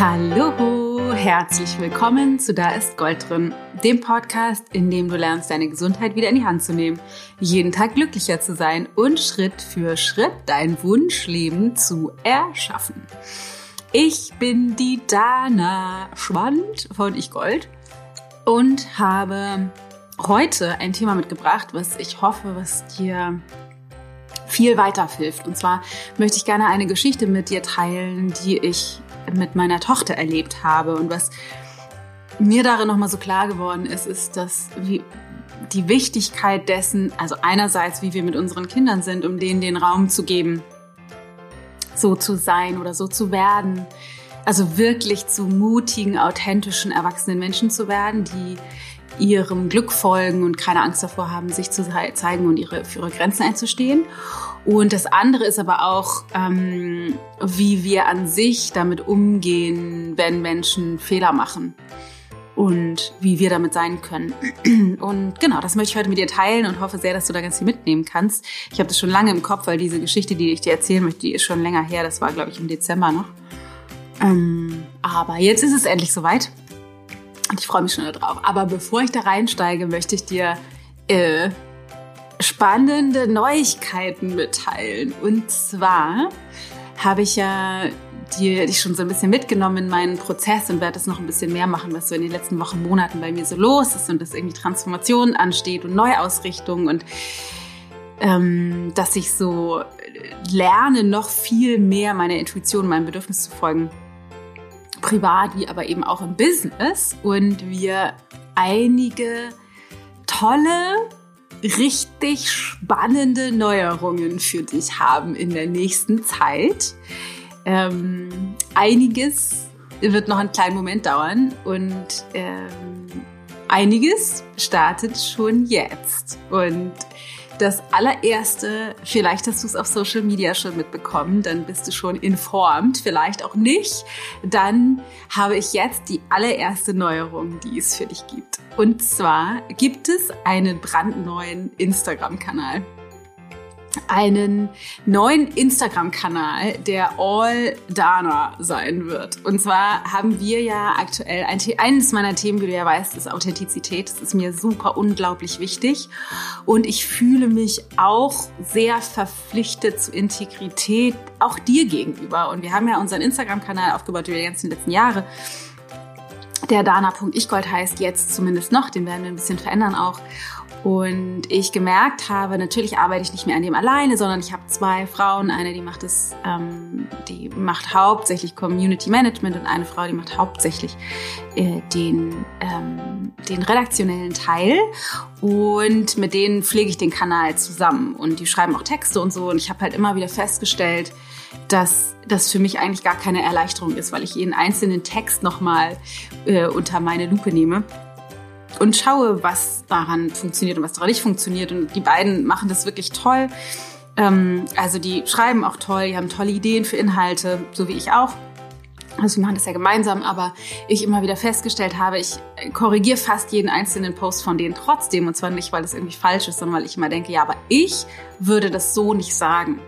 Hallo, herzlich willkommen zu Da ist Gold drin, dem Podcast, in dem du lernst, deine Gesundheit wieder in die Hand zu nehmen, jeden Tag glücklicher zu sein und Schritt für Schritt dein Wunschleben zu erschaffen. Ich bin die Dana Schwand von Ich Gold und habe heute ein Thema mitgebracht, was ich hoffe, was dir viel weiterhilft. Und zwar möchte ich gerne eine Geschichte mit dir teilen, die ich mit meiner Tochter erlebt habe und was mir darin nochmal so klar geworden ist, ist, dass wie die Wichtigkeit dessen, also einerseits, wie wir mit unseren Kindern sind, um denen den Raum zu geben, so zu sein oder so zu werden. Also wirklich zu mutigen, authentischen, erwachsenen Menschen zu werden, die ihrem Glück folgen und keine Angst davor haben, sich zu zeigen und ihre, für ihre Grenzen einzustehen. Und das andere ist aber auch, ähm, wie wir an sich damit umgehen, wenn Menschen Fehler machen und wie wir damit sein können. Und genau, das möchte ich heute mit dir teilen und hoffe sehr, dass du da ganz viel mitnehmen kannst. Ich habe das schon lange im Kopf, weil diese Geschichte, die ich dir erzählen möchte, die ist schon länger her. Das war, glaube ich, im Dezember noch. Ähm, aber jetzt ist es endlich soweit. Und ich freue mich schon darauf. Aber bevor ich da reinsteige, möchte ich dir äh, spannende Neuigkeiten mitteilen. Und zwar habe ich ja dir dich schon so ein bisschen mitgenommen in meinen Prozess und werde das noch ein bisschen mehr machen, was so in den letzten Wochen, Monaten bei mir so los ist und dass irgendwie Transformation ansteht und Neuausrichtung und ähm, dass ich so lerne, noch viel mehr meiner Intuition, meinem Bedürfnis zu folgen. Privat, wie aber eben auch im Business. Und wir einige tolle richtig spannende Neuerungen für dich haben in der nächsten Zeit. Ähm, einiges wird noch einen kleinen Moment dauern und ähm, einiges startet schon jetzt. Und das allererste, vielleicht hast du es auf Social Media schon mitbekommen, dann bist du schon informed, vielleicht auch nicht. Dann habe ich jetzt die allererste Neuerung, die es für dich gibt. Und zwar gibt es einen brandneuen Instagram-Kanal einen neuen Instagram-Kanal, der All Dana sein wird. Und zwar haben wir ja aktuell ein, eines meiner Themen, wie du ja weißt, ist Authentizität. Das ist mir super unglaublich wichtig. Und ich fühle mich auch sehr verpflichtet zu Integrität, auch dir gegenüber. Und wir haben ja unseren Instagram-Kanal aufgebaut über die ganzen letzten Jahre. Der Dana.ichgold heißt jetzt zumindest noch, den werden wir ein bisschen verändern auch. Und ich gemerkt habe, natürlich arbeite ich nicht mehr an dem alleine, sondern ich habe zwei Frauen. Eine, die macht es, ähm, die macht hauptsächlich Community Management und eine Frau, die macht hauptsächlich äh, den, ähm, den redaktionellen Teil. Und mit denen pflege ich den Kanal zusammen. Und die schreiben auch Texte und so. Und ich habe halt immer wieder festgestellt, dass das für mich eigentlich gar keine Erleichterung ist, weil ich jeden einzelnen Text nochmal äh, unter meine Lupe nehme und schaue, was daran funktioniert und was daran nicht funktioniert. Und die beiden machen das wirklich toll. Ähm, also die schreiben auch toll, die haben tolle Ideen für Inhalte, so wie ich auch. Also wir machen das ja gemeinsam, aber ich immer wieder festgestellt habe, ich korrigiere fast jeden einzelnen Post von denen trotzdem. Und zwar nicht, weil es irgendwie falsch ist, sondern weil ich immer denke, ja, aber ich würde das so nicht sagen.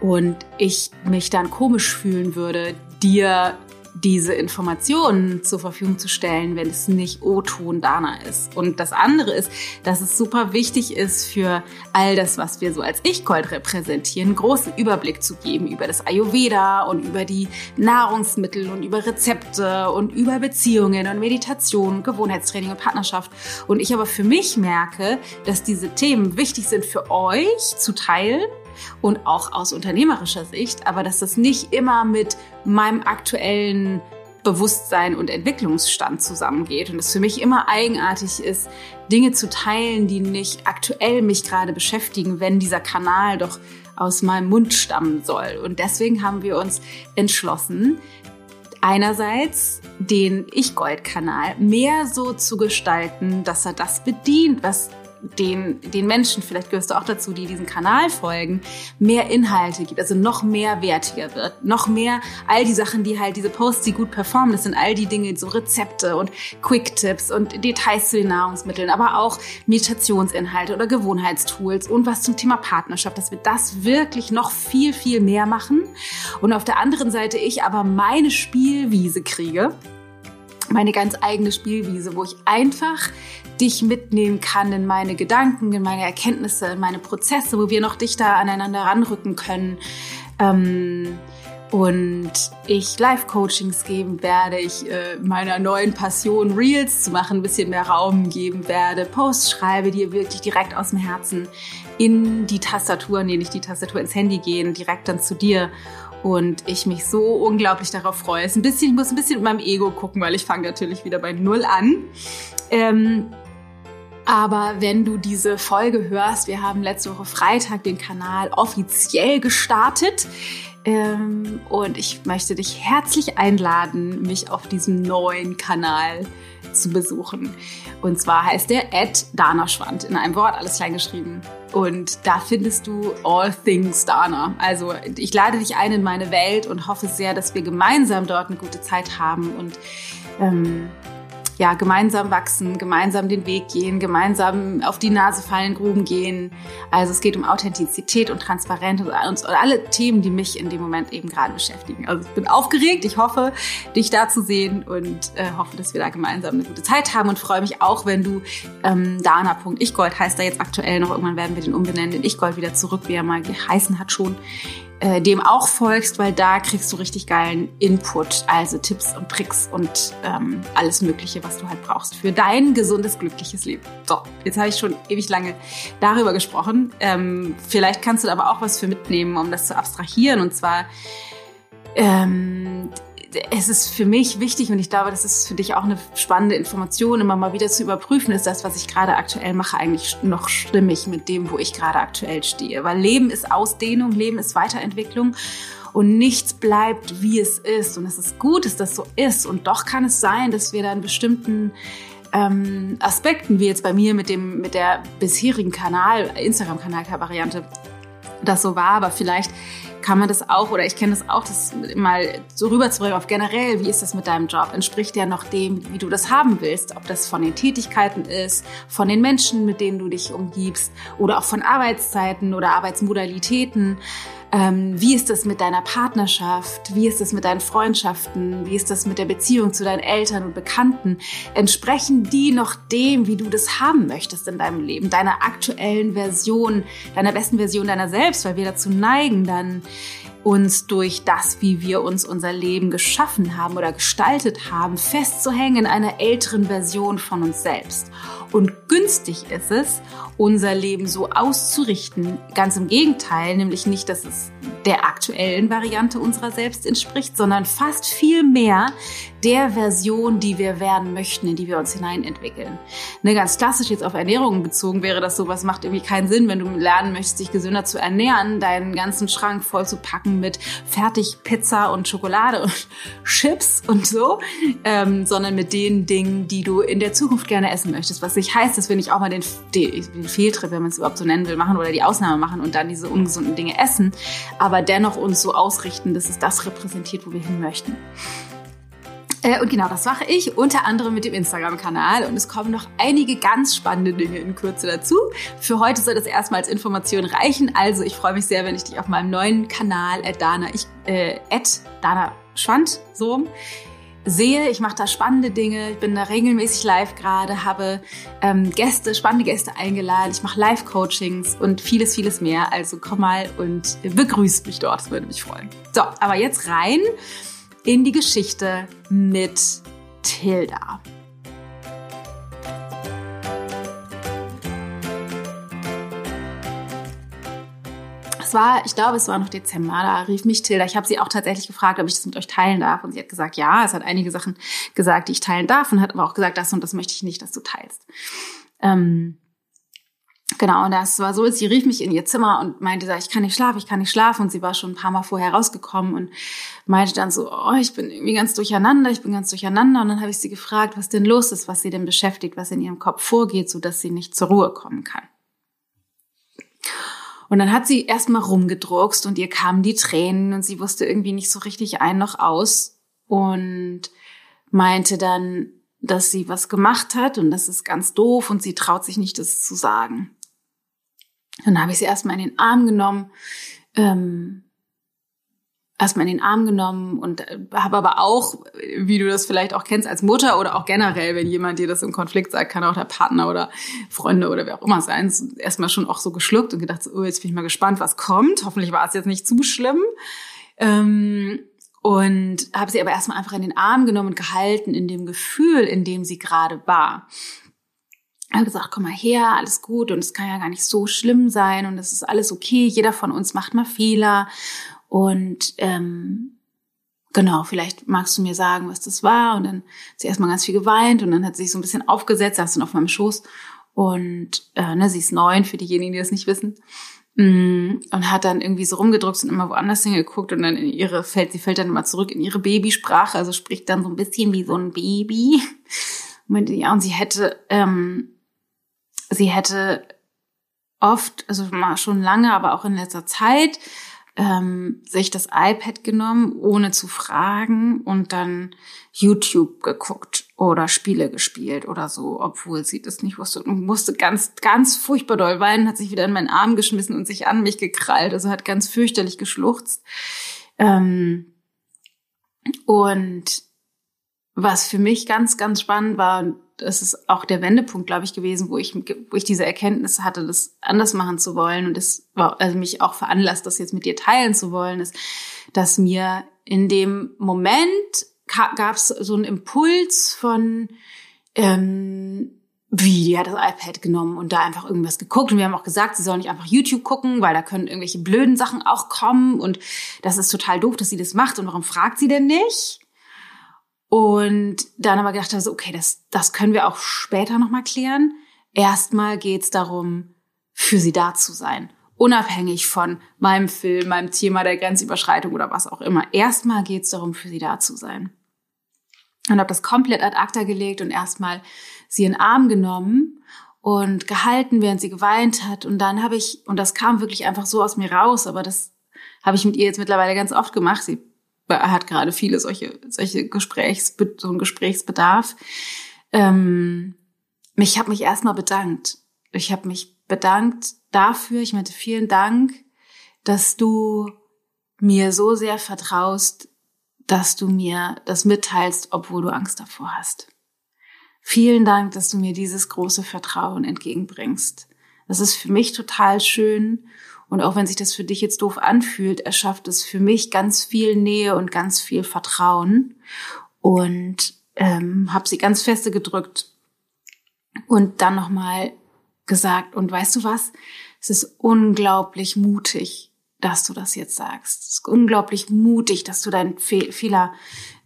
Und ich mich dann komisch fühlen würde, dir diese Informationen zur Verfügung zu stellen, wenn es nicht O-Ton Dana ist. Und das andere ist, dass es super wichtig ist für all das, was wir so als Ich-Gold repräsentieren, großen Überblick zu geben über das Ayurveda und über die Nahrungsmittel und über Rezepte und über Beziehungen und Meditation, Gewohnheitstraining und Partnerschaft. Und ich aber für mich merke, dass diese Themen wichtig sind für euch zu teilen und auch aus unternehmerischer Sicht, aber dass das nicht immer mit meinem aktuellen Bewusstsein und Entwicklungsstand zusammengeht und es für mich immer eigenartig ist, Dinge zu teilen, die nicht aktuell mich gerade beschäftigen, wenn dieser Kanal doch aus meinem Mund stammen soll. Und deswegen haben wir uns entschlossen, einerseits den Ich-Gold-Kanal mehr so zu gestalten, dass er das bedient, was den, den Menschen, vielleicht gehörst du auch dazu, die diesen Kanal folgen, mehr Inhalte gibt, also noch mehr wertiger wird, noch mehr all die Sachen, die halt diese Posts, die gut performen, das sind all die Dinge, so Rezepte und Quick-Tipps und Details zu den Nahrungsmitteln, aber auch Meditationsinhalte oder Gewohnheitstools und was zum Thema Partnerschaft, dass wir das wirklich noch viel, viel mehr machen. Und auf der anderen Seite ich aber meine Spielwiese kriege, meine ganz eigene Spielwiese, wo ich einfach dich mitnehmen kann in meine Gedanken, in meine Erkenntnisse, in meine Prozesse, wo wir noch dichter aneinander ranrücken können. Ähm, und ich Live-Coachings geben werde, ich äh, meiner neuen Passion Reels zu machen, ein bisschen mehr Raum geben werde, Posts schreibe, die wirklich direkt aus dem Herzen in die Tastatur, nee, nicht die Tastatur, ins Handy gehen, direkt dann zu dir und ich mich so unglaublich darauf freue. Ein bisschen, ich muss ein bisschen mit meinem Ego gucken, weil ich fange natürlich wieder bei Null an. Ähm, aber wenn du diese Folge hörst, wir haben letzte Woche Freitag den Kanal offiziell gestartet. Ähm, und ich möchte dich herzlich einladen, mich auf diesem neuen Kanal zu besuchen. Und zwar heißt der Ed Dana Schwand in einem Wort, alles klein geschrieben. Und da findest du all things Dana. Also ich lade dich ein in meine Welt und hoffe sehr, dass wir gemeinsam dort eine gute Zeit haben und ähm, ja, gemeinsam wachsen, gemeinsam den Weg gehen, gemeinsam auf die Nase fallen, Gruben gehen. Also es geht um Authentizität und Transparenz und, alle Themen, die mich in dem Moment eben gerade beschäftigen. Also ich bin aufgeregt, ich hoffe, dich da zu sehen und äh, hoffe, dass wir da gemeinsam eine gute Zeit haben und freue mich auch, wenn du ähm, Dana.ichgold heißt da jetzt aktuell noch, irgendwann werden wir den umbenennen, den Ichgold wieder zurück, wie er mal geheißen hat schon, äh, dem auch folgst, weil da kriegst du richtig geilen Input, also Tipps und Tricks und ähm, alles Mögliche, was du halt brauchst für dein gesundes, glückliches Leben. So, jetzt habe ich schon ewig lange darüber gesprochen. Ähm, vielleicht kannst du da aber auch was für mitnehmen, um das zu abstrahieren. Und zwar ähm, es ist für mich wichtig und ich glaube, das ist für dich auch eine spannende Information, immer mal wieder zu überprüfen, ist das, was ich gerade aktuell mache, eigentlich noch stimmig mit dem, wo ich gerade aktuell stehe. Weil Leben ist Ausdehnung, Leben ist Weiterentwicklung und nichts bleibt, wie es ist. Und es ist gut, dass das so ist. Und doch kann es sein, dass wir da in bestimmten ähm, Aspekten, wie jetzt bei mir mit dem, mit der bisherigen Kanal, Instagram-Kanal-Variante, das so war, aber vielleicht kann man das auch, oder ich kenne das auch, das mal so rüberzubringen auf generell, wie ist das mit deinem Job? Entspricht ja noch dem, wie du das haben willst, ob das von den Tätigkeiten ist, von den Menschen, mit denen du dich umgibst, oder auch von Arbeitszeiten oder Arbeitsmodalitäten. Ähm, wie ist das mit deiner Partnerschaft? Wie ist das mit deinen Freundschaften? Wie ist das mit der Beziehung zu deinen Eltern und Bekannten? Entsprechen die noch dem, wie du das haben möchtest in deinem Leben, deiner aktuellen Version, deiner besten Version deiner selbst, weil wir dazu neigen, dann uns durch das, wie wir uns unser Leben geschaffen haben oder gestaltet haben, festzuhängen in einer älteren Version von uns selbst. Und günstig ist es, unser Leben so auszurichten. Ganz im Gegenteil, nämlich nicht, dass es der aktuellen Variante unserer selbst entspricht, sondern fast viel mehr der Version, die wir werden möchten, in die wir uns hineinentwickeln. Ne, ganz klassisch jetzt auf Ernährung bezogen wäre das so, was macht irgendwie keinen Sinn, wenn du lernen möchtest, dich gesünder zu ernähren, deinen ganzen Schrank voll zu packen mit fertig Pizza und Schokolade und Chips und so, ähm, sondern mit den Dingen, die du in der Zukunft gerne essen möchtest. Was nicht heißt, dass wir nicht auch mal den, den, den Fehltritt, wenn man es überhaupt so nennen will, machen oder die Ausnahme machen und dann diese ungesunden Dinge essen, aber dennoch uns so ausrichten, dass es das repräsentiert, wo wir hin möchten. Äh, und genau, das mache ich unter anderem mit dem Instagram-Kanal und es kommen noch einige ganz spannende Dinge in Kürze dazu. Für heute soll das erstmal als Information reichen. Also ich freue mich sehr, wenn ich dich auf meinem neuen Kanal Dana, ich, äh, Dana Schwand, so sehe. Ich mache da spannende Dinge. Ich bin da regelmäßig live gerade, habe ähm, Gäste, spannende Gäste eingeladen. Ich mache Live-Coachings und vieles, vieles mehr. Also komm mal und begrüß mich dort. Das würde mich freuen. So, aber jetzt rein in die Geschichte mit Tilda. Es war, ich glaube, es war noch Dezember, da rief mich Tilda. Ich habe sie auch tatsächlich gefragt, ob ich das mit euch teilen darf. Und sie hat gesagt, ja, es hat einige Sachen gesagt, die ich teilen darf und hat aber auch gesagt, das und das möchte ich nicht, dass du teilst. Ähm, Genau, und das war so, sie rief mich in ihr Zimmer und meinte, ich kann nicht schlafen, ich kann nicht schlafen. Und sie war schon ein paar Mal vorher rausgekommen und meinte dann so, oh, ich bin irgendwie ganz durcheinander, ich bin ganz durcheinander. Und dann habe ich sie gefragt, was denn los ist, was sie denn beschäftigt, was in ihrem Kopf vorgeht, so dass sie nicht zur Ruhe kommen kann. Und dann hat sie erstmal rumgedruckst und ihr kamen die Tränen und sie wusste irgendwie nicht so richtig ein noch aus und meinte dann, dass sie was gemacht hat und das ist ganz doof und sie traut sich nicht, das zu sagen. Dann habe ich sie erstmal in den Arm genommen, ähm, erstmal in den Arm genommen und äh, habe aber auch, wie du das vielleicht auch kennst als Mutter oder auch generell, wenn jemand dir das im Konflikt sagt, kann auch der Partner oder Freunde oder wer auch immer sein, erstmal schon auch so geschluckt und gedacht, oh, jetzt bin ich mal gespannt, was kommt. Hoffentlich war es jetzt nicht zu schlimm. Ähm, und habe sie aber erstmal einfach in den Arm genommen und gehalten in dem Gefühl, in dem sie gerade war. Ich habe gesagt, komm mal her, alles gut und es kann ja gar nicht so schlimm sein und es ist alles okay. Jeder von uns macht mal Fehler und ähm, genau, vielleicht magst du mir sagen, was das war. Und dann hat sie erstmal ganz viel geweint und dann hat sie sich so ein bisschen aufgesetzt, saß dann auf meinem Schoß und äh, ne, sie ist neun für diejenigen, die das nicht wissen. Mm, und hat dann irgendwie so rumgedruckt und immer woanders hingeguckt und dann in ihre fällt, sie fällt dann immer zurück in ihre Babysprache, also spricht dann so ein bisschen wie so ein Baby. Und ja, und sie hätte ähm, sie hätte oft, also schon lange, aber auch in letzter Zeit, ähm, sich das iPad genommen, ohne zu fragen und dann YouTube geguckt oder Spiele gespielt oder so, obwohl sie das nicht wusste und musste ganz, ganz furchtbar doll weinen, hat sich wieder in meinen Arm geschmissen und sich an mich gekrallt, also hat ganz fürchterlich geschluchzt. Ähm, und was für mich ganz, ganz spannend war, das ist auch der Wendepunkt, glaube ich, gewesen, wo ich, wo ich diese Erkenntnis hatte, das anders machen zu wollen und es war, also mich auch veranlasst, das jetzt mit dir teilen zu wollen, ist, dass mir in dem Moment gab es so einen Impuls von, ähm, wie, die hat das iPad genommen und da einfach irgendwas geguckt. Und wir haben auch gesagt, sie soll nicht einfach YouTube gucken, weil da können irgendwelche blöden Sachen auch kommen. Und das ist total doof, dass sie das macht. Und warum fragt sie denn nicht? Und dann aber gedacht, also, okay, das, das können wir auch später nochmal klären. Erstmal geht's darum, für sie da zu sein. Unabhängig von meinem Film, meinem Thema der Grenzüberschreitung oder was auch immer. Erstmal geht's darum, für sie da zu sein. Und habe das komplett ad acta gelegt und erstmal sie in den Arm genommen und gehalten, während sie geweint hat. Und dann habe ich, und das kam wirklich einfach so aus mir raus, aber das habe ich mit ihr jetzt mittlerweile ganz oft gemacht. Sie er hat gerade viele solche, solche Gesprächs, so einen Gesprächsbedarf. Ähm, ich habe mich erstmal bedankt. Ich habe mich bedankt dafür, ich meinte vielen Dank, dass du mir so sehr vertraust, dass du mir das mitteilst, obwohl du Angst davor hast. Vielen Dank, dass du mir dieses große Vertrauen entgegenbringst. Das ist für mich total schön und auch wenn sich das für dich jetzt doof anfühlt, erschafft es für mich ganz viel Nähe und ganz viel Vertrauen. Und ähm, habe sie ganz feste gedrückt und dann nochmal gesagt, und weißt du was? Es ist unglaublich mutig, dass du das jetzt sagst. Es ist unglaublich mutig, dass du deinen Fe Fehler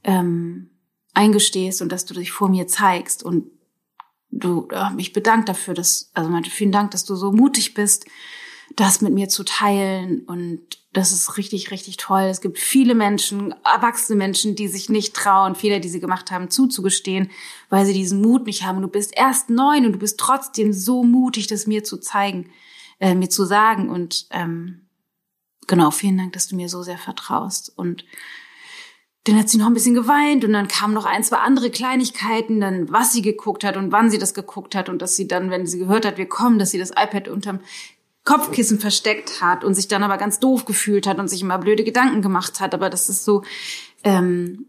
ähm, eingestehst und dass du dich vor mir zeigst. Und du, äh, mich bedankt dafür, dass, also meinte, vielen Dank, dass du so mutig bist, das mit mir zu teilen. Und das ist richtig, richtig toll. Es gibt viele Menschen, erwachsene Menschen, die sich nicht trauen, Fehler, die sie gemacht haben, zuzugestehen, weil sie diesen Mut nicht haben. Und du bist erst neun und du bist trotzdem so mutig, das mir zu zeigen, äh, mir zu sagen. Und ähm, genau, vielen Dank, dass du mir so sehr vertraust. Und dann hat sie noch ein bisschen geweint und dann kamen noch ein, zwei andere Kleinigkeiten, dann was sie geguckt hat und wann sie das geguckt hat und dass sie dann, wenn sie gehört hat, wir kommen, dass sie das iPad unterm Kopfkissen versteckt hat und sich dann aber ganz doof gefühlt hat und sich immer blöde Gedanken gemacht hat. Aber das ist so, ähm,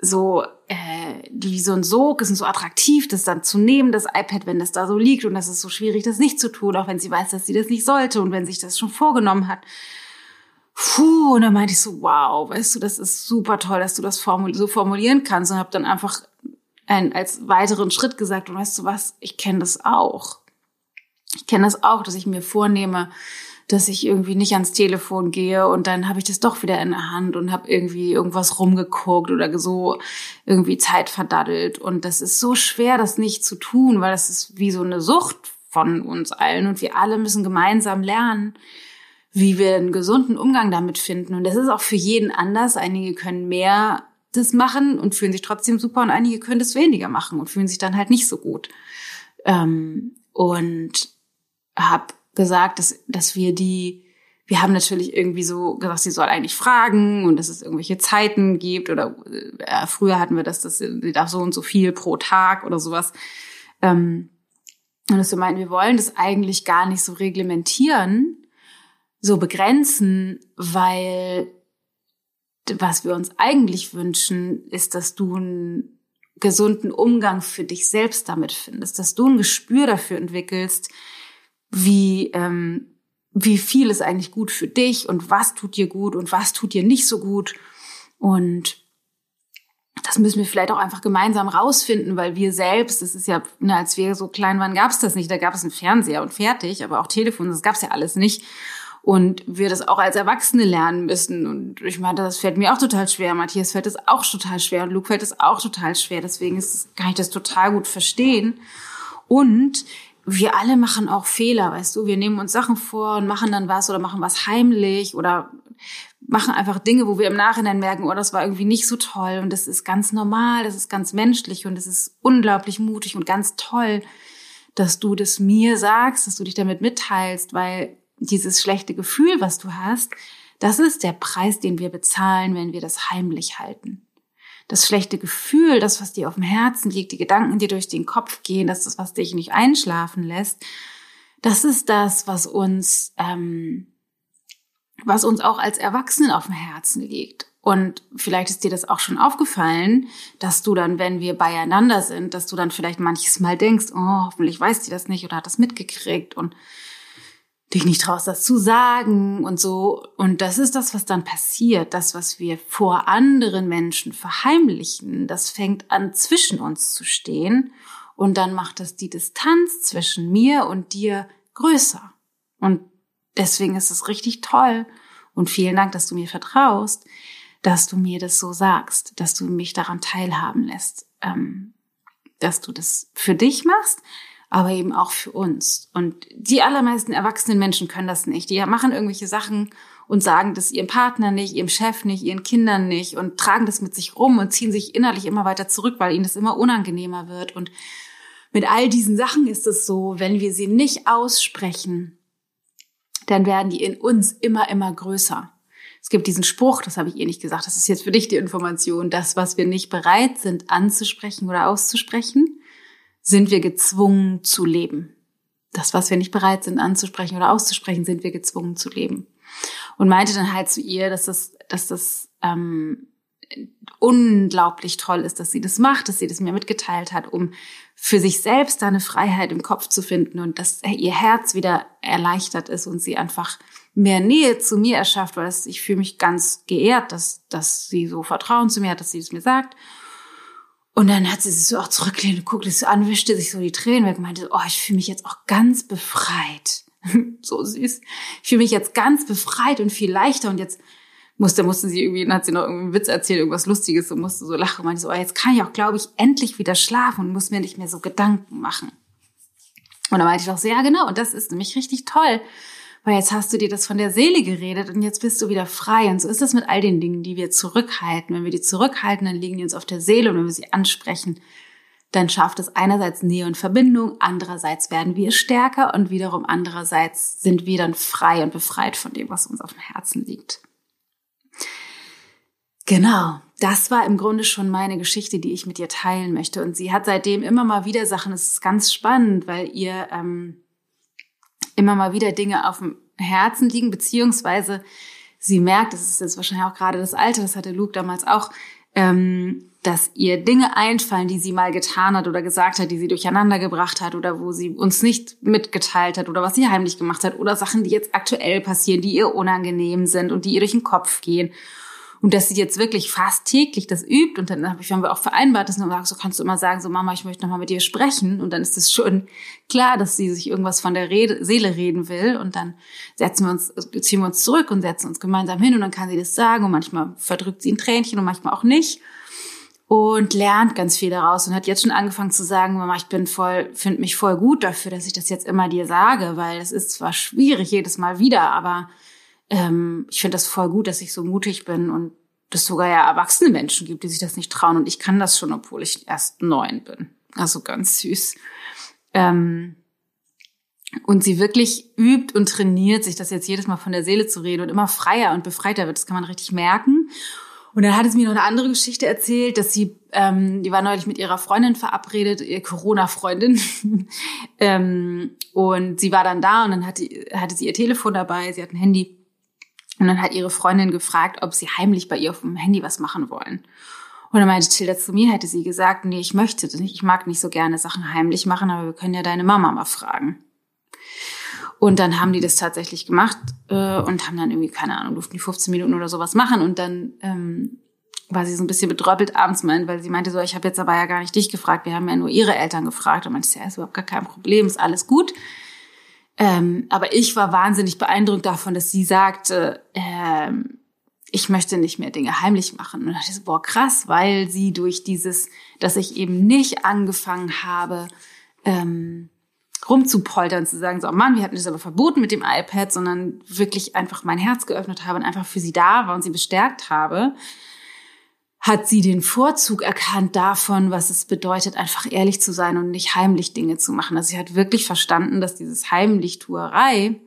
so äh, wie so ein Sog, ist so attraktiv, das dann zu nehmen, das iPad, wenn das da so liegt und das ist so schwierig, das nicht zu tun, auch wenn sie weiß, dass sie das nicht sollte und wenn sich das schon vorgenommen hat. Puh, und dann meinte ich so, wow, weißt du, das ist super toll, dass du das formul so formulieren kannst und habe dann einfach einen, als weiteren Schritt gesagt, und weißt du was, ich kenne das auch ich kenne das auch, dass ich mir vornehme, dass ich irgendwie nicht ans Telefon gehe und dann habe ich das doch wieder in der Hand und habe irgendwie irgendwas rumgeguckt oder so irgendwie Zeit verdaddelt. Und das ist so schwer, das nicht zu tun, weil das ist wie so eine Sucht von uns allen und wir alle müssen gemeinsam lernen, wie wir einen gesunden Umgang damit finden. Und das ist auch für jeden anders. Einige können mehr das machen und fühlen sich trotzdem super und einige können das weniger machen und fühlen sich dann halt nicht so gut. Ähm, und habe gesagt, dass, dass wir die, wir haben natürlich irgendwie so gesagt, sie soll eigentlich fragen und dass es irgendwelche Zeiten gibt oder äh, früher hatten wir das, dass sie darf so und so viel pro Tag oder sowas. Ähm, und dass wir meinen, wir wollen das eigentlich gar nicht so reglementieren, so begrenzen, weil was wir uns eigentlich wünschen, ist, dass du einen gesunden Umgang für dich selbst damit findest, dass du ein Gespür dafür entwickelst, wie, ähm, wie viel ist eigentlich gut für dich und was tut dir gut und was tut dir nicht so gut. Und das müssen wir vielleicht auch einfach gemeinsam rausfinden, weil wir selbst, das ist ja, ne, als wir so klein waren, gab es das nicht. Da gab es einen Fernseher und fertig, aber auch Telefon, das gab es ja alles nicht und wir das auch als Erwachsene lernen müssen. Und ich meine, das fällt mir auch total schwer. Matthias fällt es auch total schwer und Luke fällt es auch total schwer. Deswegen ist, kann ich das total gut verstehen. Und wir alle machen auch Fehler, weißt du. Wir nehmen uns Sachen vor und machen dann was oder machen was heimlich oder machen einfach Dinge, wo wir im Nachhinein merken, oh, das war irgendwie nicht so toll. Und das ist ganz normal, das ist ganz menschlich und es ist unglaublich mutig und ganz toll, dass du das mir sagst, dass du dich damit mitteilst, weil dieses schlechte Gefühl, was du hast, das ist der Preis, den wir bezahlen, wenn wir das heimlich halten. Das schlechte Gefühl, das, was dir auf dem Herzen liegt, die Gedanken, die durch den Kopf gehen, das ist, was dich nicht einschlafen lässt, das ist das, was uns, ähm, was uns auch als Erwachsenen auf dem Herzen liegt. Und vielleicht ist dir das auch schon aufgefallen, dass du dann, wenn wir beieinander sind, dass du dann vielleicht manches Mal denkst, oh, hoffentlich weiß die das nicht oder hat das mitgekriegt und dich nicht traust, das zu sagen und so. Und das ist das, was dann passiert. Das, was wir vor anderen Menschen verheimlichen, das fängt an, zwischen uns zu stehen. Und dann macht das die Distanz zwischen mir und dir größer. Und deswegen ist es richtig toll. Und vielen Dank, dass du mir vertraust, dass du mir das so sagst, dass du mich daran teilhaben lässt, ähm, dass du das für dich machst, aber eben auch für uns. Und die allermeisten erwachsenen Menschen können das nicht. Die machen irgendwelche Sachen und sagen das ihrem Partner nicht, ihrem Chef nicht, ihren Kindern nicht und tragen das mit sich rum und ziehen sich innerlich immer weiter zurück, weil ihnen das immer unangenehmer wird. Und mit all diesen Sachen ist es so, wenn wir sie nicht aussprechen, dann werden die in uns immer, immer größer. Es gibt diesen Spruch, das habe ich ihr nicht gesagt, das ist jetzt für dich die Information, das, was wir nicht bereit sind anzusprechen oder auszusprechen, sind wir gezwungen zu leben. Das, was wir nicht bereit sind anzusprechen oder auszusprechen, sind wir gezwungen zu leben. Und meinte dann halt zu ihr, dass das, dass das ähm, unglaublich toll ist, dass sie das macht, dass sie das mir mitgeteilt hat, um für sich selbst da eine Freiheit im Kopf zu finden und dass ihr Herz wieder erleichtert ist und sie einfach mehr Nähe zu mir erschafft, weil ich fühle mich ganz geehrt, dass, dass sie so Vertrauen zu mir hat, dass sie es mir sagt und dann hat sie sich so auch zurückgelehnt und guckte es an, sich so die Tränen weg und meinte, oh, ich fühle mich jetzt auch ganz befreit. so süß. Ich fühle mich jetzt ganz befreit und viel leichter und jetzt musste, musste sie irgendwie, dann hat sie noch irgendwie einen Witz erzählt, irgendwas Lustiges und musste so lachen und meinte so, oh, jetzt kann ich auch, glaube ich, endlich wieder schlafen und muss mir nicht mehr so Gedanken machen. Und dann meinte ich auch so, ja, genau, und das ist nämlich richtig toll, weil jetzt hast du dir das von der Seele geredet und jetzt bist du wieder frei. Und so ist das mit all den Dingen, die wir zurückhalten. Wenn wir die zurückhalten, dann liegen die uns auf der Seele und wenn wir sie ansprechen, dann schafft es einerseits Nähe und Verbindung, andererseits werden wir stärker und wiederum andererseits sind wir dann frei und befreit von dem, was uns auf dem Herzen liegt. Genau, das war im Grunde schon meine Geschichte, die ich mit ihr teilen möchte. Und sie hat seitdem immer mal wieder Sachen, es ist ganz spannend, weil ihr ähm, immer mal wieder Dinge auf dem Herzen liegen, beziehungsweise sie merkt, das ist jetzt wahrscheinlich auch gerade das Alter, das hatte Luke damals auch, ähm, dass ihr Dinge einfallen, die sie mal getan hat oder gesagt hat, die sie durcheinander gebracht hat oder wo sie uns nicht mitgeteilt hat oder was sie heimlich gemacht hat oder Sachen, die jetzt aktuell passieren, die ihr unangenehm sind und die ihr durch den Kopf gehen. Und dass sie jetzt wirklich fast täglich das übt. Und dann haben wir auch vereinbart, dass man so kannst du immer sagen, so Mama, ich möchte noch mal mit dir sprechen. Und dann ist es schon klar, dass sie sich irgendwas von der Rede, Seele reden will. Und dann setzen wir uns, ziehen wir uns zurück und setzen uns gemeinsam hin. Und dann kann sie das sagen. Und manchmal verdrückt sie ein Tränchen und manchmal auch nicht. und lernt ganz viel daraus und hat jetzt schon angefangen zu sagen, Mama, ich bin voll, finde mich voll gut dafür, dass ich das jetzt immer dir sage, weil es ist zwar schwierig jedes Mal wieder, aber ähm, ich finde das voll gut, dass ich so mutig bin und es sogar ja erwachsene Menschen gibt, die sich das nicht trauen und ich kann das schon, obwohl ich erst neun bin. Also ganz süß. Ähm, und sie wirklich übt und trainiert, sich das jetzt jedes Mal von der Seele zu reden und immer freier und befreiter wird. Das kann man richtig merken. Und dann hat es mir noch eine andere Geschichte erzählt, dass sie, ähm, die war neulich mit ihrer Freundin verabredet, ihr Corona-Freundin. ähm, und sie war dann da und dann hatte, hatte sie ihr Telefon dabei, sie hat ein Handy. Und dann hat ihre Freundin gefragt, ob sie heimlich bei ihr auf dem Handy was machen wollen. Und dann meinte Tilda zu mir, hätte sie gesagt, nee, ich möchte das nicht, ich mag nicht so gerne Sachen heimlich machen, aber wir können ja deine Mama mal fragen. Und dann haben die das tatsächlich gemacht äh, und haben dann irgendwie, keine Ahnung, durften die 15 Minuten oder sowas machen. Und dann ähm, war sie so ein bisschen betröppelt abends, meint, weil sie meinte so, ich habe jetzt aber ja gar nicht dich gefragt, wir haben ja nur ihre Eltern gefragt. Und meinte, ja, ist überhaupt gar kein Problem, ist alles gut. Ähm, aber ich war wahnsinnig beeindruckt davon, dass sie sagte, ähm, ich möchte nicht mehr Dinge heimlich machen. Und da dachte ich so, boah, krass, weil sie durch dieses, dass ich eben nicht angefangen habe, ähm, rumzupoltern, zu sagen, so, oh Mann, wir hatten das aber verboten mit dem iPad, sondern wirklich einfach mein Herz geöffnet habe und einfach für sie da war und sie bestärkt habe, hat sie den Vorzug erkannt davon, was es bedeutet, einfach ehrlich zu sein und nicht heimlich Dinge zu machen. Also sie hat wirklich verstanden, dass dieses Heimlichtuerei,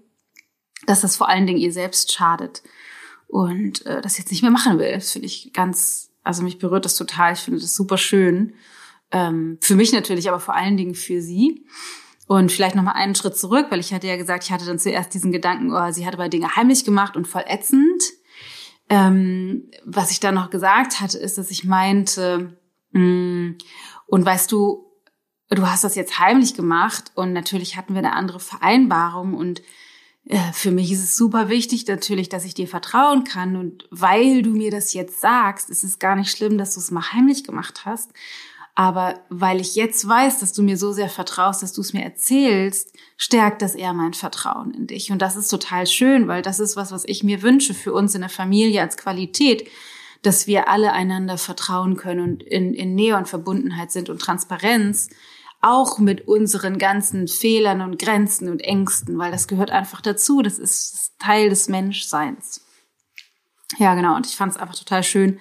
dass das vor allen Dingen ihr selbst schadet und äh, das jetzt nicht mehr machen will. Das finde ich ganz, also mich berührt das total. Ich finde das super schön. Ähm, für mich natürlich, aber vor allen Dingen für sie. Und vielleicht noch mal einen Schritt zurück, weil ich hatte ja gesagt, ich hatte dann zuerst diesen Gedanken, oh, sie hat aber Dinge heimlich gemacht und voll ätzend. Ähm, was ich dann noch gesagt hatte, ist, dass ich meinte, mh, mm, und weißt du, du hast das jetzt heimlich gemacht und natürlich hatten wir eine andere Vereinbarung und äh, für mich ist es super wichtig natürlich, dass ich dir vertrauen kann und weil du mir das jetzt sagst, ist es gar nicht schlimm, dass du es mal heimlich gemacht hast. Aber weil ich jetzt weiß, dass du mir so sehr vertraust, dass du es mir erzählst, stärkt das eher mein Vertrauen in dich. Und das ist total schön, weil das ist was, was ich mir wünsche für uns in der Familie als Qualität, dass wir alle einander vertrauen können und in, in Nähe und Verbundenheit sind und Transparenz, auch mit unseren ganzen Fehlern und Grenzen und Ängsten, weil das gehört einfach dazu. Das ist Teil des Menschseins. Ja, genau. Und ich fand es einfach total schön,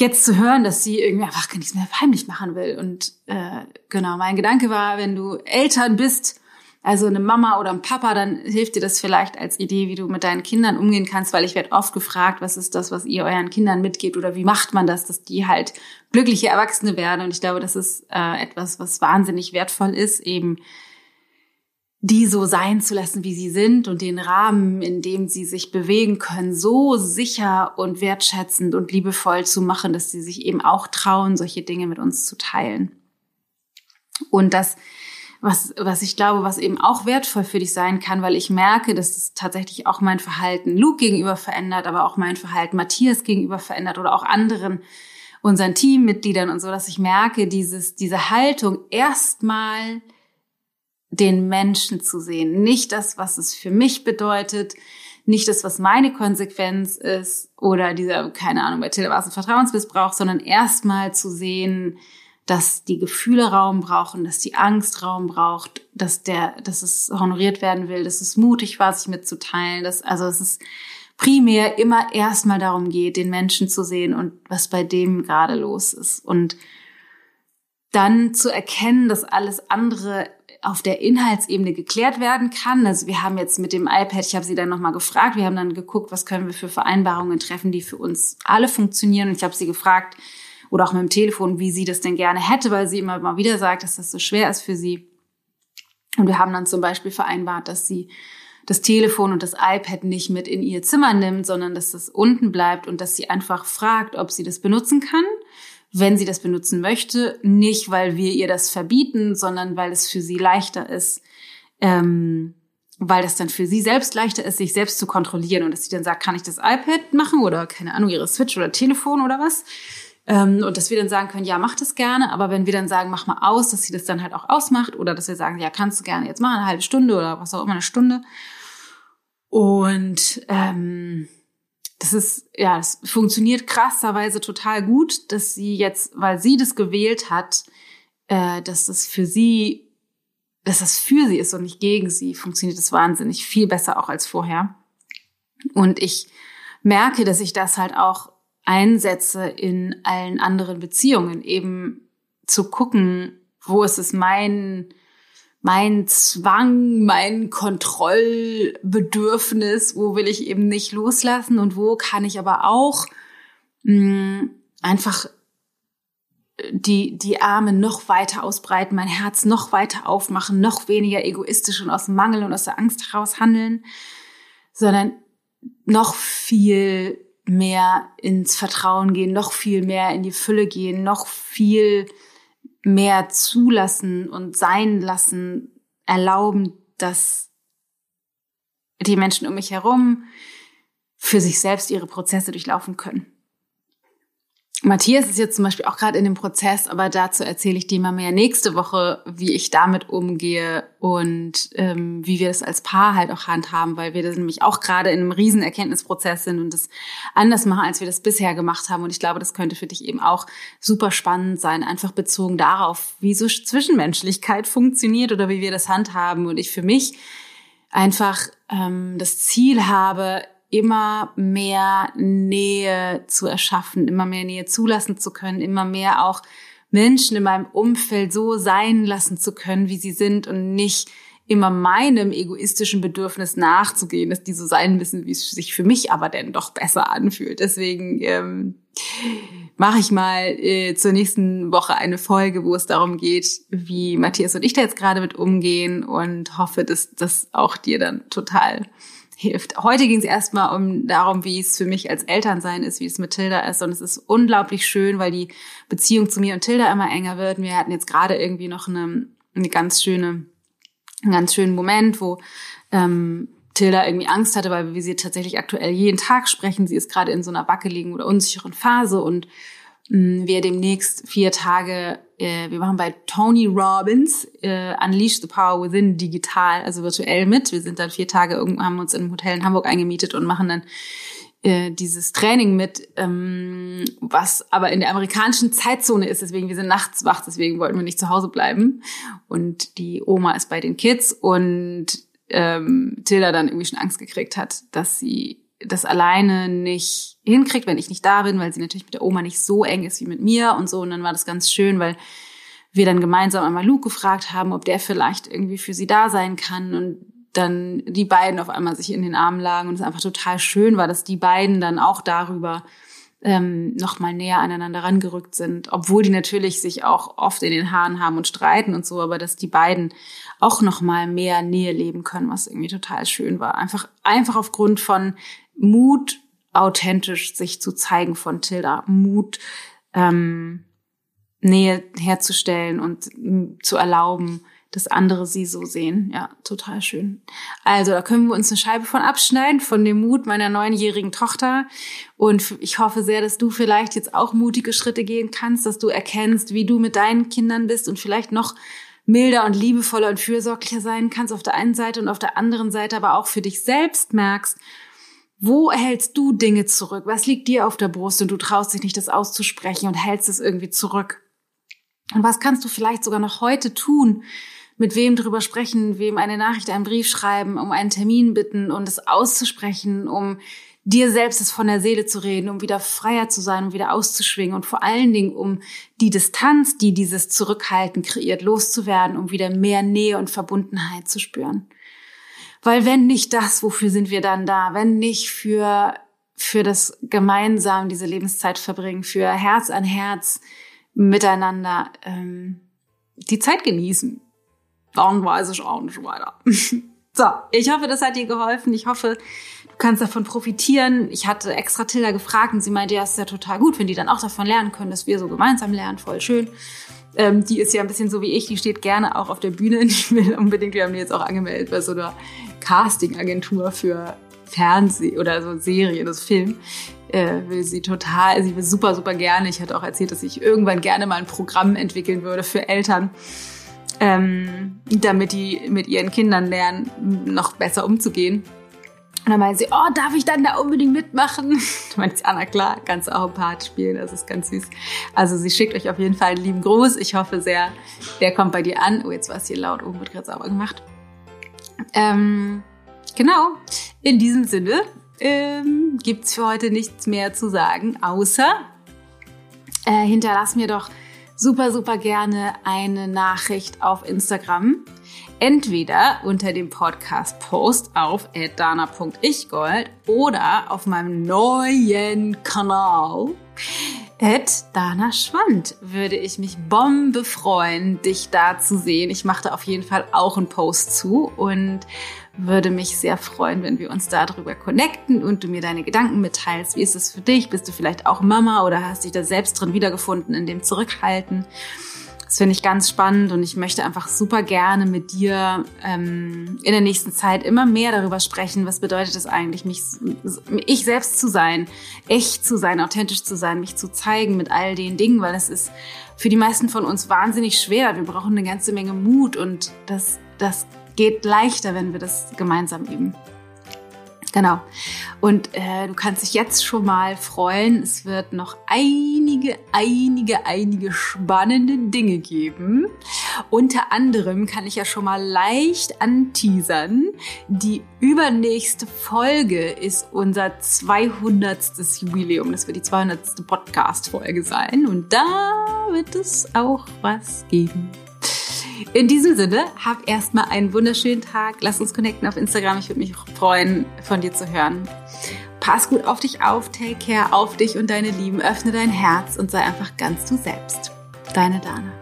jetzt zu hören, dass sie irgendwie einfach gar nichts mehr heimlich machen will. Und äh, genau, mein Gedanke war, wenn du Eltern bist, also eine Mama oder ein Papa, dann hilft dir das vielleicht als Idee, wie du mit deinen Kindern umgehen kannst, weil ich werde oft gefragt, was ist das, was ihr euren Kindern mitgebt oder wie macht man das, dass die halt glückliche Erwachsene werden. Und ich glaube, das ist äh, etwas, was wahnsinnig wertvoll ist, eben die so sein zu lassen, wie sie sind und den Rahmen, in dem sie sich bewegen können, so sicher und wertschätzend und liebevoll zu machen, dass sie sich eben auch trauen, solche Dinge mit uns zu teilen. Und das, was, was ich glaube, was eben auch wertvoll für dich sein kann, weil ich merke, dass es tatsächlich auch mein Verhalten Luke gegenüber verändert, aber auch mein Verhalten Matthias gegenüber verändert oder auch anderen unseren Teammitgliedern und so, dass ich merke, dieses, diese Haltung erstmal den Menschen zu sehen. Nicht das, was es für mich bedeutet, nicht das, was meine Konsequenz ist oder dieser, keine Ahnung, bei Tilda war es ein Vertrauensmissbrauch, sondern erstmal zu sehen, dass die Gefühle Raum brauchen, dass die Angst Raum braucht, dass der, dass es honoriert werden will, dass es mutig war, sich mitzuteilen, dass, also es ist primär immer erstmal darum geht, den Menschen zu sehen und was bei dem gerade los ist und dann zu erkennen, dass alles andere auf der Inhaltsebene geklärt werden kann. Also wir haben jetzt mit dem iPad, ich habe sie dann nochmal gefragt, wir haben dann geguckt, was können wir für Vereinbarungen treffen, die für uns alle funktionieren. Und ich habe sie gefragt, oder auch mit dem Telefon, wie sie das denn gerne hätte, weil sie immer mal wieder sagt, dass das so schwer ist für sie. Und wir haben dann zum Beispiel vereinbart, dass sie das Telefon und das iPad nicht mit in ihr Zimmer nimmt, sondern dass das unten bleibt und dass sie einfach fragt, ob sie das benutzen kann wenn sie das benutzen möchte. Nicht, weil wir ihr das verbieten, sondern weil es für sie leichter ist, ähm, weil das dann für sie selbst leichter ist, sich selbst zu kontrollieren und dass sie dann sagt, kann ich das iPad machen oder keine Ahnung, ihre Switch oder Telefon oder was. Ähm, und dass wir dann sagen können, ja, mach das gerne, aber wenn wir dann sagen, mach mal aus, dass sie das dann halt auch ausmacht oder dass wir sagen, ja, kannst du gerne jetzt machen, eine halbe Stunde oder was auch immer, eine Stunde. Und ähm, das ist, ja, das funktioniert krasserweise total gut, dass sie jetzt, weil sie das gewählt hat, äh, dass das für sie, dass das für sie ist und nicht gegen sie, funktioniert das wahnsinnig viel besser auch als vorher. Und ich merke, dass ich das halt auch einsetze in allen anderen Beziehungen, eben zu gucken, wo ist es mein, mein Zwang, mein Kontrollbedürfnis, wo will ich eben nicht loslassen und wo kann ich aber auch mh, mm, einfach die, die Arme noch weiter ausbreiten, mein Herz noch weiter aufmachen, noch weniger egoistisch und aus Mangel und aus der Angst heraus handeln, sondern noch viel mehr ins Vertrauen gehen, noch viel mehr in die Fülle gehen, noch viel mehr zulassen und sein lassen, erlauben, dass die Menschen um mich herum für sich selbst ihre Prozesse durchlaufen können. Matthias ist jetzt zum Beispiel auch gerade in dem Prozess, aber dazu erzähle ich dir mal mehr nächste Woche, wie ich damit umgehe und ähm, wie wir das als Paar halt auch handhaben, weil wir das nämlich auch gerade in einem riesen Erkenntnisprozess sind und das anders machen, als wir das bisher gemacht haben. Und ich glaube, das könnte für dich eben auch super spannend sein, einfach bezogen darauf, wie so Zwischenmenschlichkeit funktioniert oder wie wir das handhaben. Und ich für mich einfach ähm, das Ziel habe, immer mehr Nähe zu erschaffen, immer mehr Nähe zulassen zu können, immer mehr auch Menschen in meinem Umfeld so sein lassen zu können, wie sie sind und nicht immer meinem egoistischen Bedürfnis nachzugehen, dass die so sein müssen, wie es sich für mich aber denn doch besser anfühlt. Deswegen ähm, mache ich mal äh, zur nächsten Woche eine Folge, wo es darum geht, wie Matthias und ich da jetzt gerade mit umgehen und hoffe, dass das auch dir dann total hilft. Heute ging es erstmal um darum, wie es für mich als Elternsein ist, wie es mit Tilda ist. Und es ist unglaublich schön, weil die Beziehung zu mir und Tilda immer enger wird. Wir hatten jetzt gerade irgendwie noch eine, eine ganz schöne, einen ganz schönen Moment, wo ähm, Tilda irgendwie Angst hatte, weil wir sie tatsächlich aktuell jeden Tag sprechen. Sie ist gerade in so einer wackeligen oder unsicheren Phase und wir demnächst vier Tage äh, wir machen bei Tony Robbins äh, Unleash the Power Within digital, also virtuell mit. Wir sind dann vier Tage haben uns in einem Hotel in Hamburg eingemietet und machen dann äh, dieses Training mit, ähm, was aber in der amerikanischen Zeitzone ist. Deswegen, wir sind nachts wach, deswegen wollten wir nicht zu Hause bleiben. Und die Oma ist bei den Kids und ähm, Tilda dann irgendwie schon Angst gekriegt hat, dass sie das alleine nicht hinkriegt, wenn ich nicht da bin, weil sie natürlich mit der Oma nicht so eng ist wie mit mir und so. Und dann war das ganz schön, weil wir dann gemeinsam einmal Luke gefragt haben, ob der vielleicht irgendwie für sie da sein kann. Und dann die beiden auf einmal sich in den Armen lagen. Und es einfach total schön war, dass die beiden dann auch darüber ähm, noch mal näher aneinander rangerückt sind, obwohl die natürlich sich auch oft in den Haaren haben und streiten und so, aber dass die beiden auch noch mal mehr Nähe leben können, was irgendwie total schön war. Einfach einfach aufgrund von Mut, authentisch sich zu zeigen von Tilda, Mut, ähm, Nähe herzustellen und zu erlauben, dass andere sie so sehen. Ja, total schön. Also da können wir uns eine Scheibe von abschneiden, von dem Mut meiner neunjährigen Tochter. Und ich hoffe sehr, dass du vielleicht jetzt auch mutige Schritte gehen kannst, dass du erkennst, wie du mit deinen Kindern bist und vielleicht noch milder und liebevoller und fürsorglicher sein kannst auf der einen Seite und auf der anderen Seite aber auch für dich selbst merkst, wo hältst du Dinge zurück? Was liegt dir auf der Brust und du traust dich nicht, das auszusprechen und hältst es irgendwie zurück? Und was kannst du vielleicht sogar noch heute tun? Mit wem drüber sprechen, wem eine Nachricht, einen Brief schreiben, um einen Termin bitten und es auszusprechen, um dir selbst es von der Seele zu reden, um wieder freier zu sein, um wieder auszuschwingen und vor allen Dingen, um die Distanz, die dieses Zurückhalten kreiert, loszuwerden, um wieder mehr Nähe und Verbundenheit zu spüren. Weil wenn nicht das, wofür sind wir dann da? Wenn nicht für, für das gemeinsam diese Lebenszeit verbringen, für Herz an Herz miteinander ähm, die Zeit genießen, dann weiß ich auch nicht weiter. so, ich hoffe, das hat dir geholfen. Ich hoffe, kannst davon profitieren. Ich hatte extra Tilda gefragt und sie meinte, ja, ist ja total gut, wenn die dann auch davon lernen können, dass wir so gemeinsam lernen. Voll schön. Ähm, die ist ja ein bisschen so wie ich, die steht gerne auch auf der Bühne. Die will unbedingt, wir haben die jetzt auch angemeldet bei so einer Casting-Agentur für Fernseh oder so Serien, das Film. Äh, will sie total, sie will super, super gerne. Ich hatte auch erzählt, dass ich irgendwann gerne mal ein Programm entwickeln würde für Eltern, ähm, damit die mit ihren Kindern lernen, noch besser umzugehen. Und dann meinte sie, oh, darf ich dann da unbedingt mitmachen? Da meinte ich, Anna, klar, kannst du auch ein Part spielen, das ist ganz süß. Also sie schickt euch auf jeden Fall einen lieben Gruß. Ich hoffe sehr, der kommt bei dir an. Oh, jetzt war es hier laut, oben wird gerade sauber gemacht. Ähm, genau, in diesem Sinne ähm, gibt es für heute nichts mehr zu sagen, außer äh, hinterlass mir doch super, super gerne eine Nachricht auf Instagram. Entweder unter dem Podcast-Post auf dana.ichgold oder auf meinem neuen Kanal at Dana Schwand würde ich mich bombe freuen, dich da zu sehen. Ich mache da auf jeden Fall auch einen Post zu und würde mich sehr freuen, wenn wir uns darüber connecten und du mir deine Gedanken mitteilst. Wie ist es für dich? Bist du vielleicht auch Mama oder hast dich da selbst drin wiedergefunden in dem Zurückhalten? Das finde ich ganz spannend und ich möchte einfach super gerne mit dir ähm, in der nächsten Zeit immer mehr darüber sprechen, was bedeutet es eigentlich, mich ich selbst zu sein, echt zu sein, authentisch zu sein, mich zu zeigen mit all den Dingen, weil es ist für die meisten von uns wahnsinnig schwer. Wir brauchen eine ganze Menge Mut und das, das geht leichter, wenn wir das gemeinsam üben. Genau. Und äh, du kannst dich jetzt schon mal freuen. Es wird noch einige, einige, einige spannende Dinge geben. Unter anderem kann ich ja schon mal leicht anteasern. Die übernächste Folge ist unser 200. Jubiläum. Das wird die 200. Podcast-Folge sein. Und da wird es auch was geben. In diesem Sinne, hab erstmal einen wunderschönen Tag. Lass uns connecten auf Instagram. Ich würde mich freuen, von dir zu hören. Pass gut auf dich auf, take care auf dich und deine Lieben. Öffne dein Herz und sei einfach ganz du selbst. Deine Dana.